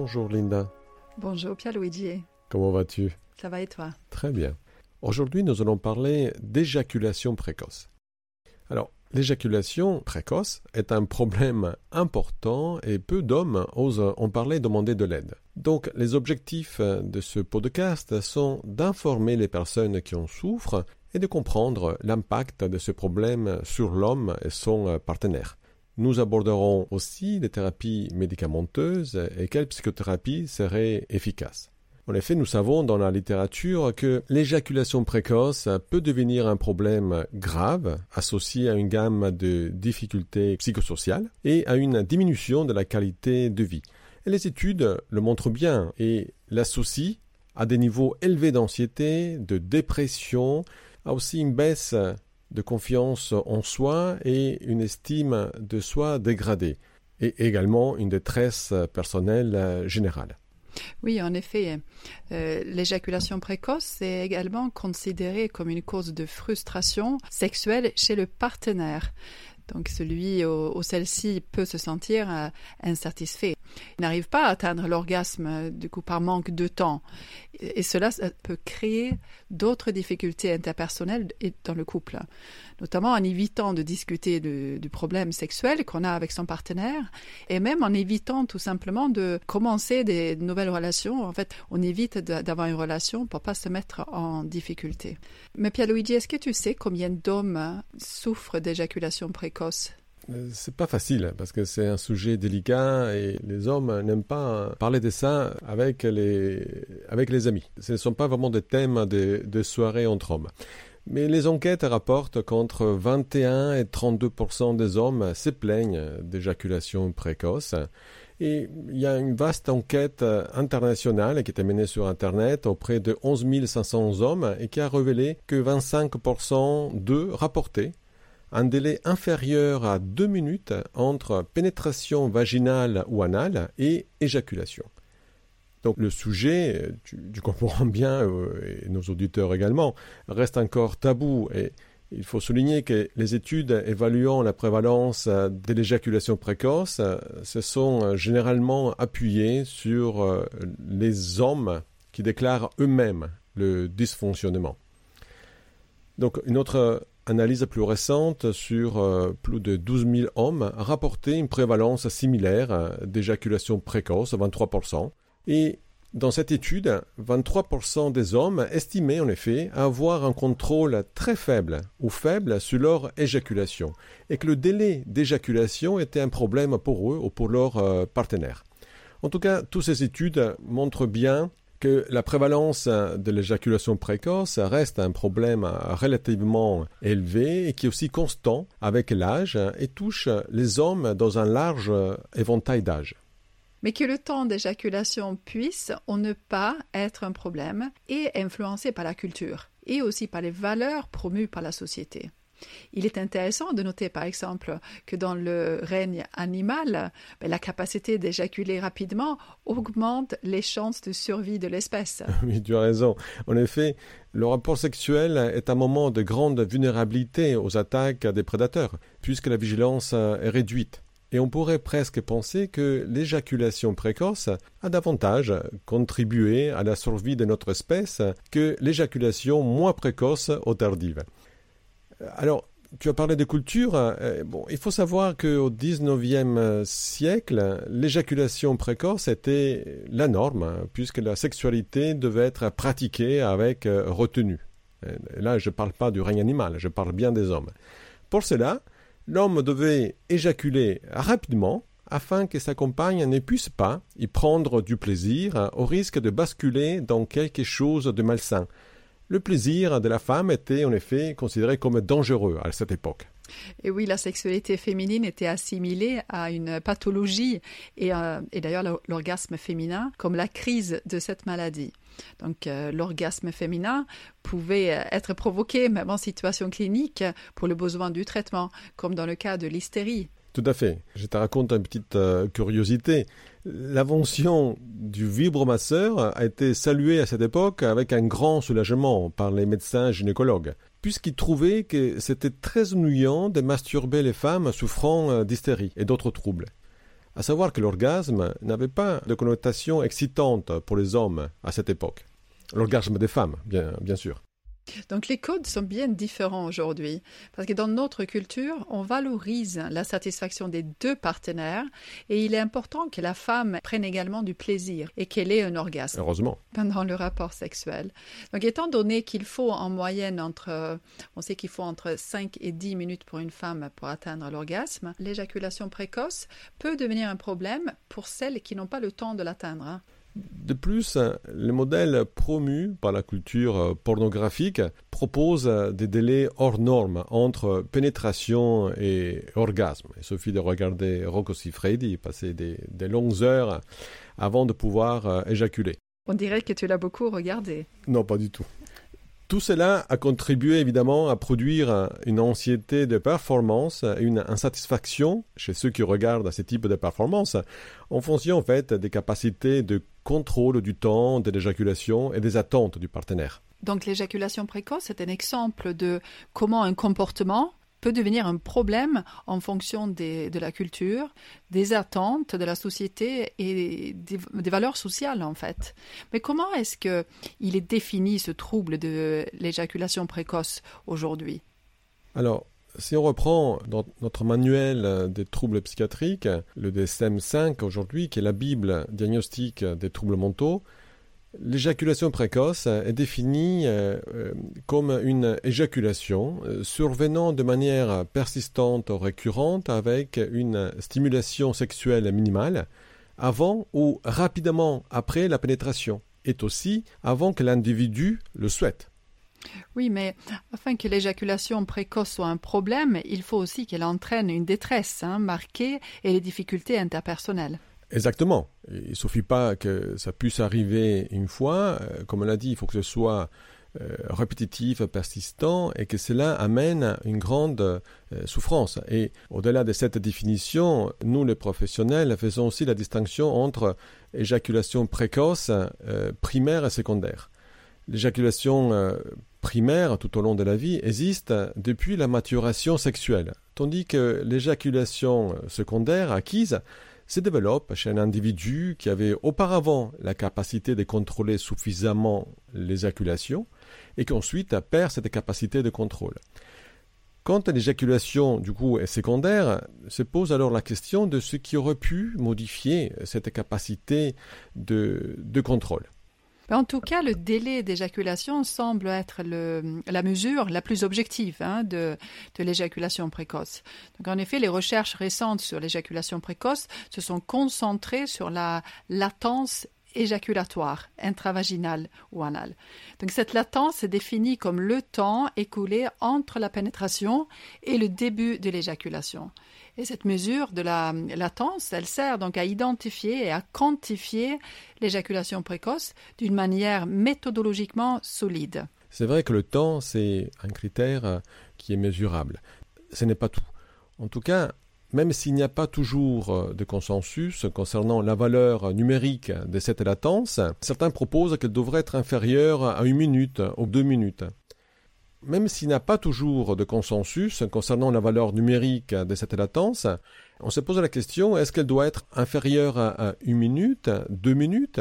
Bonjour Linda. Bonjour Pierre-Luigi. Comment vas-tu? Ça va et toi? Très bien. Aujourd'hui, nous allons parler d'éjaculation précoce. Alors, l'éjaculation précoce est un problème important et peu d'hommes osent en parler et demander de l'aide. Donc, les objectifs de ce podcast sont d'informer les personnes qui en souffrent et de comprendre l'impact de ce problème sur l'homme et son partenaire. Nous aborderons aussi les thérapies médicamenteuses et quelle psychothérapie serait efficace. En effet, nous savons dans la littérature que l'éjaculation précoce peut devenir un problème grave associé à une gamme de difficultés psychosociales et à une diminution de la qualité de vie. Les études le montrent bien et l'associent à des niveaux élevés d'anxiété, de dépression, à aussi une baisse de confiance en soi et une estime de soi dégradée, et également une détresse personnelle générale. Oui, en effet, euh, l'éjaculation précoce est également considérée comme une cause de frustration sexuelle chez le partenaire. Donc celui ou, celle-ci peut se sentir euh, insatisfait. Il n'arrive pas à atteindre l'orgasme du coup par manque de temps. Et, cela peut créer d'autres difficultés interpersonnelles dans le couple, notamment en évitant de discuter du problème sexuel qu'on a avec son partenaire et même en évitant tout simplement de commencer des nouvelles relations. En fait, on évite d'avoir une relation pour pas se mettre en difficulté. Mais Pierre-Luigi, est-ce que tu sais combien d'hommes souffrent d'éjaculation précoce? euh, c'est pas facile parce que c'est un sujet délicat et les hommes n'aiment pas parler de ça avec les, amis. Ce ne sont pas vraiment des thèmes de, de soirées entre hommes. Mais les enquêtes rapportent qu'entre 21 et 32% des hommes se plaignent d'éjaculation précoce. Et il y a une vaste enquête internationale qui était menée sur Internet auprès de 11 500 hommes et qui a révélé que 25 d'eux rapportaient un délai inférieur à deux minutes entre pénétration vaginale ou anale et éjaculation. Donc le sujet, tu, comprends bien, euh, et nos auditeurs également, reste encore tabou et il faut souligner que les études évaluant la prévalence de l'éjaculation précoce euh, se sont euh, généralement appuyées sur les hommes qui déclarent eux-mêmes le dysfonctionnement. Donc une autre analyse plus récente sur euh, plus de 12 000 hommes a rapporté une prévalence similaire euh, d'éjaculation précoce, 23%. Et dans cette étude, 23% des hommes estimaient en effet avoir un contrôle très faible ou faible sur leur éjaculation et que le délai d'éjaculation était un problème pour eux ou pour leur euh, partenaire. En tout cas, toutes ces études montrent bien que la prévalence de l'éjaculation précoce reste un problème relativement élevé et qui est aussi constant avec l'âge et touche les hommes dans un large éventail d'âge. Mais que le temps d'éjaculation puisse ou ne pas être un problème et influencé par la culture et aussi par les valeurs promues par la société. Il est intéressant de noter par exemple que dans le règne animal, ben, la capacité d'éjaculer rapidement augmente les chances de survie de l'espèce. Oui, tu as raison. En effet, le rapport sexuel est un moment de grande vulnérabilité aux attaques des prédateurs, puisque la vigilance est réduite. Et on pourrait presque penser que l'éjaculation précoce a davantage contribué à la survie de notre espèce que l'éjaculation moins précoce ou tardive. Alors, tu as parlé de culture. Euh, bon, il faut savoir qu'au XIXe siècle, l'éjaculation précoce était la norme, hein, puisque la sexualité devait être pratiquée avec euh, retenue. là, je ne parle pas du règne animal, je parle bien des hommes. Pour cela, l'homme devait éjaculer rapidement afin que sa compagne ne puisse pas y prendre du plaisir au risque de basculer dans quelque chose de malsain, le plaisir de la femme était en effet considéré comme dangereux à cette époque. Et oui, la sexualité féminine était assimilée à une pathologie et, euh, d'ailleurs l'orgasme féminin comme la crise de cette maladie. Donc euh, l'orgasme féminin pouvait euh, être provoqué même en situation clinique pour le besoin du traitement, comme dans le cas de l'hystérie. Tout à fait. Je te raconte une petite curiosité. L'invention du vibromasseur a été saluée à cette époque avec un grand soulagement par les médecins gynécologues, puisqu'ils trouvaient que c'était très ennuyant de masturber les femmes souffrant euh, d'hystérie et d'autres troubles. à savoir que l'orgasme n'avait pas de connotation excitante pour les hommes à cette époque. L'orgasme des femmes, bien, bien sûr. Donc les codes sont bien différents aujourd'hui parce que dans notre culture, on valorise la satisfaction des deux partenaires et il est important que la femme prenne également du plaisir et qu'elle ait un orgasme. Heureusement. Pendant le rapport sexuel. Donc étant donné qu'il faut en moyenne entre, on sait qu'il faut entre 5 et 10 minutes pour une femme pour atteindre l'orgasme, l'éjaculation précoce peut devenir un problème pour celles qui n'ont pas le temps de l'atteindre. De plus, les modèles promus par la culture pornographique proposent des délais hors normes entre pénétration et orgasme. Il suffit de regarder Rocco Siffredi passer des, des longues heures avant de pouvoir éjaculer. On dirait que tu l'as beaucoup regardé. Non, pas du tout. Tout cela a contribué évidemment à produire une anxiété de performance, une insatisfaction chez ceux qui regardent ce type de performance, en fonction en fait des capacités de contrôle du temps de l'éjaculation et des attentes du partenaire. Donc l'éjaculation précoce est un exemple de comment un comportement peut devenir un problème en fonction de la culture, des attentes de la société et des, valeurs sociales en fait. Mais comment est-ce que il est défini ce trouble de l'éjaculation précoce aujourd'hui? Alors, si on reprend dans notre manuel des troubles psychiatriques, le DSM-5 aujourd'hui, qui est la Bible diagnostique des troubles mentaux, L'éjaculation précoce est définie euh, euh, comme une éjaculation euh, survenant de manière persistante ou récurrente avec une stimulation sexuelle minimale avant ou rapidement après la pénétration, et aussi avant que l'individu le souhaite. Oui, mais afin que l'éjaculation précoce soit un problème, il faut aussi qu'elle entraîne une détresse hein, marquée et les difficultés interpersonnelles. Exactement. Il ne suffit pas que ça puisse arriver une fois. Euh, comme on l'a dit, il faut que ce soit euh, répétitif, persistant, et que cela amène une grande euh, souffrance. Et au-delà de cette définition, nous les professionnels faisons aussi la distinction entre éjaculation précoce, primaire et secondaire. L'éjaculation primaire tout au long de la vie existe depuis la maturation sexuelle, tandis que l'éjaculation secondaire acquise se développe chez un individu qui avait auparavant la capacité de contrôler suffisamment l'éjaculation et qui ensuite perd cette capacité de contrôle. Quand l'éjaculation, du coup, est secondaire, se pose alors la question de ce qui aurait pu modifier cette capacité de, de contrôle. En tout cas, le délai d'éjaculation semble être la mesure la plus objective hein, de, l'éjaculation précoce. En effet, les recherches récentes sur l'éjaculation précoce se sont concentrées sur la latence éjaculatoire, intravaginale ou anale. Cette latence est définie comme le temps écoulé entre la pénétration et le début de l'éjaculation. Et cette mesure de la latence, elle sert donc à identifier et à quantifier l'éjaculation précoce d'une manière méthodologiquement solide. C'est vrai que le temps, c'est un critère qui est mesurable. Ce n'est pas tout. En tout cas, même s'il n'y a pas toujours de consensus concernant la valeur numérique de cette latence, certains proposent qu'elle devrait être inférieure à une minute ou deux minutes même s'il n'y a pas toujours de consensus concernant la valeur numérique de cette latence, on se pose la question est-ce qu'elle doit être inférieure à une minute, deux minutes?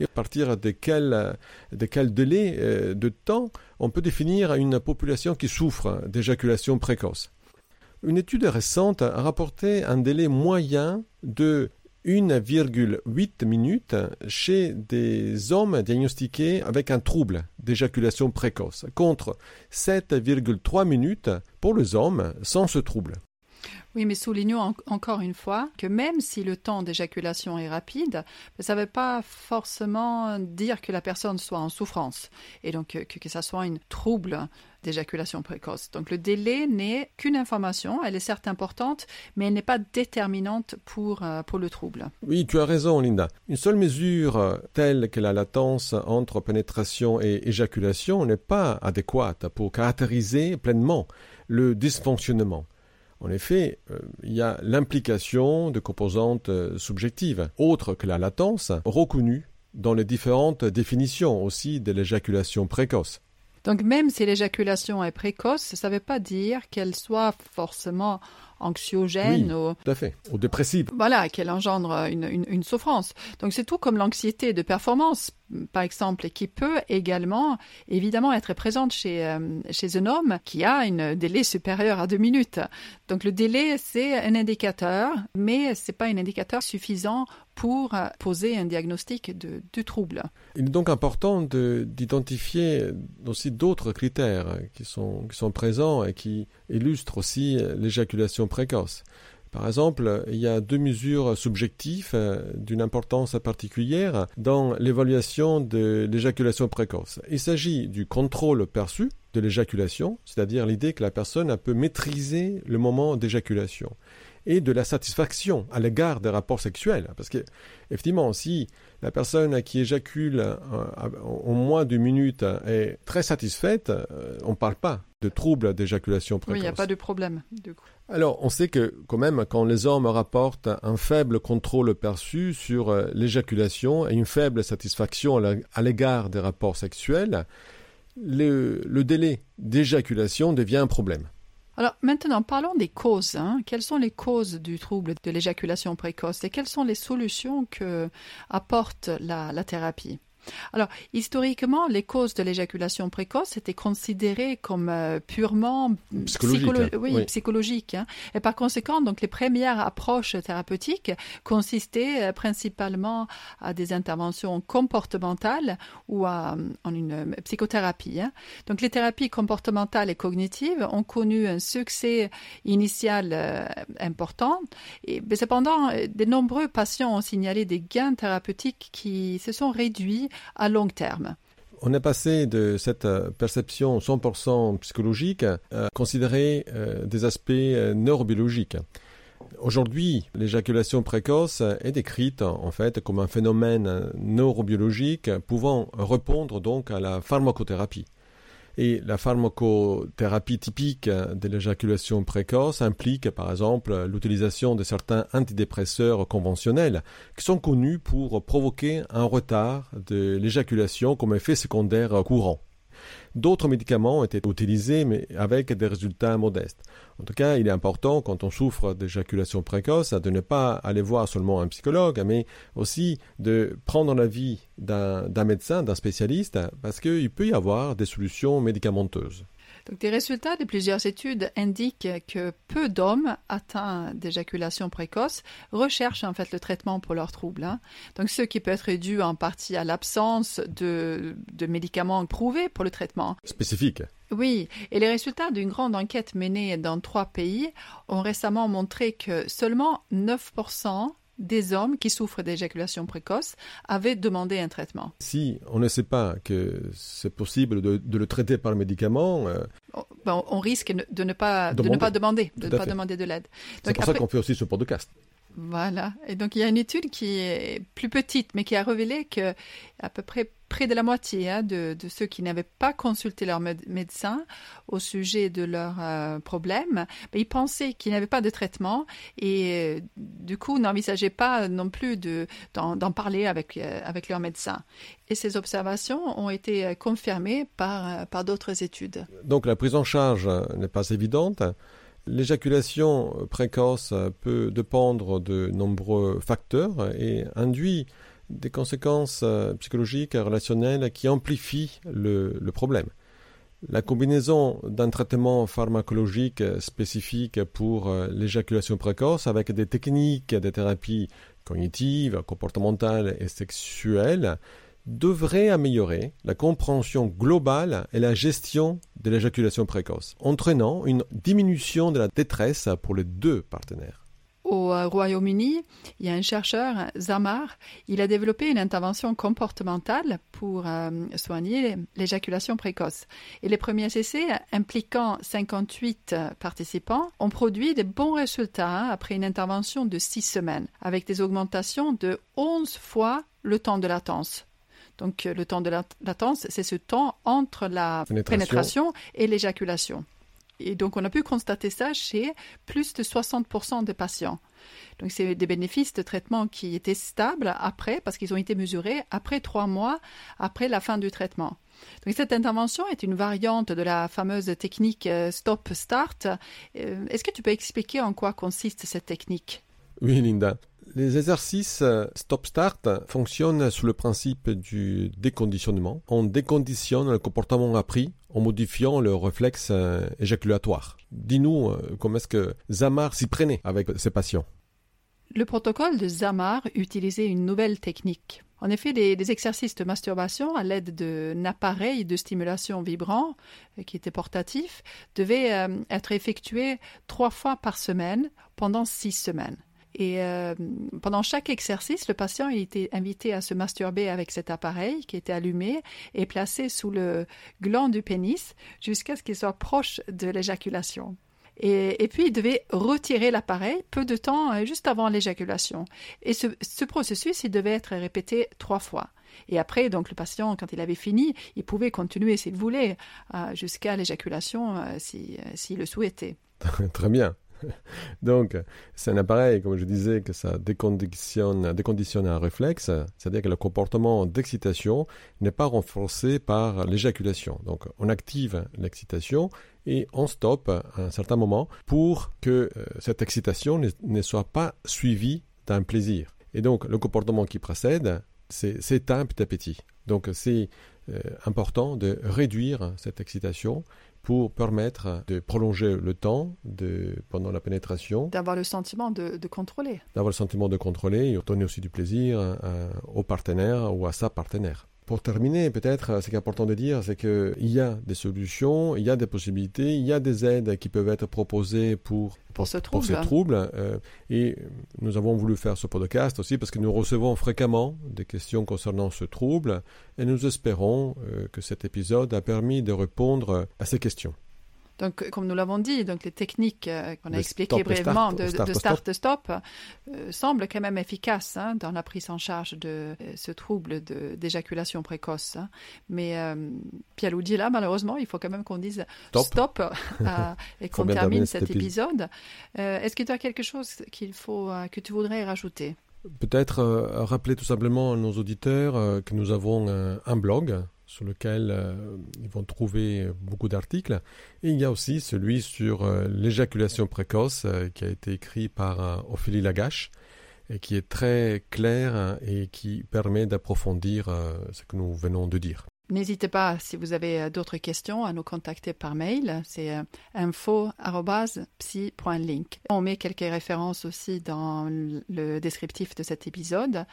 Et à partir de quel, de quel délai euh, de temps on peut définir une population qui souffre d'éjaculation précoce? Une étude récente a rapporté un délai moyen de 1,8 minutes chez des hommes diagnostiqués avec un trouble d'éjaculation précoce, contre 7,3 minutes pour les hommes sans ce trouble. Oui, mais soulignons encore une fois que même si le temps d'éjaculation est rapide, ça ne veut pas forcément dire que la personne soit en souffrance et donc que, que, ça soit un trouble d'éjaculation précoce. Donc le délai n'est qu'une information, elle est certes importante, mais elle n'est pas déterminante pour, euh, le trouble. Oui, tu as raison, Linda. Une seule mesure euh, telle que la latence entre pénétration et éjaculation n'est pas adéquate pour caractériser pleinement le dysfonctionnement. En effet, euh, il y a l'implication de composantes subjectives, autres que la latence, reconnues dans les différentes définitions aussi de l'éjaculation précoce. Donc même si l'éjaculation est précoce, ça ne veut pas dire qu'elle soit forcément anxiogène ou, tout à fait, ou dépressive. Voilà, qu'elle engendre une, une, souffrance. Donc c'est tout comme l'anxiété de performance, par exemple, qui peut également évidemment être présente chez, euh, chez un homme qui a un délai supérieur à deux minutes. Donc le délai, c'est un indicateur, mais ce n'est pas un indicateur suffisant pour poser un diagnostic de, de trouble. Il est donc important d'identifier aussi d'autres critères qui sont, qui sont présents et qui illustrent aussi l'éjaculation précoce. Par exemple, il y a deux mesures subjectives euh, d'une importance particulière dans l'évaluation de l'éjaculation précoce. Il s'agit du contrôle perçu de l'éjaculation, c'est-à-dire l'idée que la personne peut maîtriser le moment d'éjaculation et de la satisfaction à l'égard des rapports sexuels. Parce que, effectivement, si la personne qui éjacule en moins d'une minute est très satisfaite, euh, on ne parle pas de troubles d'éjaculation précoce. Oui, il n'y a pas de problème. Alors, on sait que quand même, quand les hommes rapportent un faible contrôle perçu sur euh, l'éjaculation et une faible satisfaction à l'égard des rapports sexuels, le délai d'éjaculation devient un problème. Alors maintenant, parlons des causes. Hein. Quelles sont les causes du trouble de l'éjaculation précoce et quelles sont les solutions que apporte la thérapie? Alors, historiquement, les causes de l'éjaculation précoce étaient considérées comme euh, purement psychologiques. Hein. Et par conséquent, donc, les premières approches thérapeutiques consistaient euh, principalement à des interventions comportementales ou à, en une euh, psychothérapie. Hein. Donc, les thérapies comportementales et cognitives ont connu un succès initial important. Et, mais cependant, de nombreux patients ont signalé des gains thérapeutiques qui se sont réduits On est passé de cette euh, perception 100% psychologique à considérer euh, des aspects euh, neurobiologiques. Aujourd'hui, l'éjaculation précoce est décrite en fait comme un phénomène neurobiologique pouvant répondre donc à la pharmacothérapie. Et la pharmacothérapie typique de l'éjaculation précoce implique par exemple l'utilisation de certains antidépresseurs conventionnels qui sont connus pour provoquer un retard de l'éjaculation comme effet secondaire courant. D'autres médicaments été utilisés, mais avec des résultats modestes. En tout cas, il est important, quand on souffre d'éjaculation précoce, de ne pas aller voir seulement un psychologue, mais aussi de prendre l'avis d'un médecin, d'un spécialiste, parce qu'il peut y avoir des solutions médicamenteuses des résultats de plusieurs études indiquent que peu d'hommes atteints d'éjaculation précoce recherchent en fait le traitement pour leurs troubles. Hein. Donc ce qui peut être dû en partie à l'absence de, de médicaments prouvés pour le traitement. Spécifique. Oui, et les résultats d'une grande enquête menée dans trois pays ont récemment montré que seulement 9% des hommes qui souffrent d'éjaculation précoce avaient demandé un traitement. Si on ne sait pas que c'est possible de, le traiter par le médicament, euh, ben, on risque de ne pas, demander. de ne pas demander, de ne pas demander de l'aide. C'est pour ça qu'on fait aussi ce podcast. Voilà. Et donc il y a une étude qui est plus petite, mais qui a révélé que à peu près près de la moitié hein, de, ceux qui n'avaient pas consulté leur médecin au sujet de leurs euh, problèmes, ils pensaient qu'ils n'avaient pas de traitement et euh, du coup n'envisageaient pas non plus d'en, parler avec, euh, avec leur médecin. Et ces observations ont été confirmées par, par d'autres études. Donc la prise en charge n'est pas évidente. L'éjaculation précoce peut dépendre de nombreux facteurs et induit des conséquences euh, psychologiques et relationnelles qui amplifient le, problème. La combinaison d'un traitement pharmacologique spécifique pour euh, l'éjaculation précoce avec des techniques de thérapie cognitive, comportementale et sexuelle devrait améliorer la compréhension globale et la gestion de l'éjaculation précoce, entraînant une diminution de la détresse pour les deux partenaires. Au euh, Royaume-Uni, il y a un chercheur, Zamar, il a développé une intervention comportementale pour euh, soigner l'éjaculation précoce. Et les premiers essais, impliquant 58 participants, ont produit de bons résultats hein, après une intervention de 6 semaines, avec des augmentations de 11 fois le temps de latence. Donc euh, le temps de latence, c'est ce temps entre la pénétration, et l'éjaculation. Et donc on a pu constater ça chez plus de 60% des patients. Donc c'est des bénéfices de traitement qui étaient stables après, parce qu'ils ont été mesurés après trois mois après la fin du traitement. Donc cette intervention est une variante de la fameuse technique stop-start. Est-ce que tu peux expliquer en quoi consiste cette technique? Oui, Linda. Les exercices stop-start fonctionnent sous le principe du déconditionnement. On déconditionne le comportement appris en modifiant le réflexe éjaculatoire. Dis-nous comment est-ce que Zamar s'y prenait avec ses patients? Le protocole de Zamar utilisait une nouvelle technique. En effet, les, exercices de masturbation à l'aide d'un appareil de stimulation vibrant euh, qui était portatif devaient euh, être effectués trois fois par semaine pendant six semaines. Et euh, pendant chaque exercice, le patient était invité à se masturber avec cet appareil qui était allumé et placé sous le gland du pénis jusqu'à ce qu'il soit proche de l'éjaculation. Et, puis, il devait retirer l'appareil peu de temps euh, juste avant l'éjaculation. Et ce, processus, il devait être répété trois fois. Et après, donc, le patient, quand il avait fini, il pouvait continuer s'il voulait euh, jusqu'à l'éjaculation s'il le souhaitait. Très bien. Donc, c'est un appareil, comme je disais, que ça déconditionne, déconditionne un réflexe, c'est-à-dire que le comportement d'excitation n'est pas renforcé par l'éjaculation. Donc, on active l'excitation et on stoppe à un certain moment pour que euh, cette excitation ne, soit pas suivie d'un plaisir. Et donc, le comportement qui précède, c'est un petit appétit. Donc, c'est euh, important de réduire cette excitation pour permettre de prolonger le temps de, pendant la pénétration. D'avoir le sentiment de, contrôler. D'avoir le sentiment de contrôler et donner aussi du plaisir euh, au partenaire ou à sa partenaire. Pour terminer, peut-être, ce qui est important de dire, c'est qu'il y a des solutions, il y a des possibilités, il y a des aides qui peuvent être proposées pour, pour, ce trouble. ces troubles. Euh, et nous avons voulu faire ce podcast aussi parce que nous recevons fréquemment des questions concernant ce trouble et nous espérons euh, que cet épisode a permis de répondre à ces questions. Donc, comme nous l'avons dit, donc les techniques euh, qu'on a expliquées brièvement de, start-stop euh, semblent quand même efficaces hein, dans la prise en charge de euh, ce trouble d'éjaculation précoce. Hein. Mais Pierre dit là, malheureusement, il faut quand même qu'on dise stop, et qu'on termine cet épisode. Est-ce que tu as quelque chose qu'il faut que tu voudrais rajouter? Peut-être rappeler tout simplement à nos auditeurs que nous avons un blog sur lequel euh, ils vont trouver beaucoup d'articles. Et il y a aussi celui sur euh, l'éjaculation précoce euh, qui a été écrit par Ophélie Lagache et qui est très clair et qui permet d'approfondir ce que nous venons de dire. N'hésitez pas, si vous avez euh, d'autres questions, à nous contacter par mail. C'est euh, info.psy.link. On met quelques références aussi dans le descriptif de cet épisode.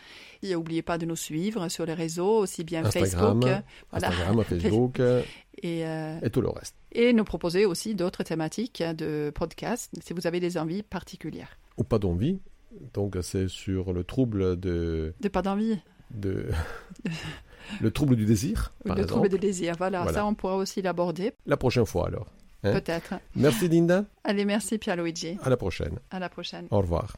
Et n'oubliez pas de nous suivre sur les réseaux, aussi bien Facebook, Instagram, Facebook et, euh, et tout le reste. Et nous proposer aussi d'autres thématiques de podcast si vous avez des envies particulières. Ou pas d'envie. Donc c'est sur le trouble de... De pas d'envie. De... Le trouble du désir. le trouble du désir, voilà. Ça, on pourra aussi l'aborder. La prochaine fois, alors. Hein. Peut-être. Merci, Linda. Allez, merci, Pierre-Luigi. À la prochaine. À la prochaine. Au revoir.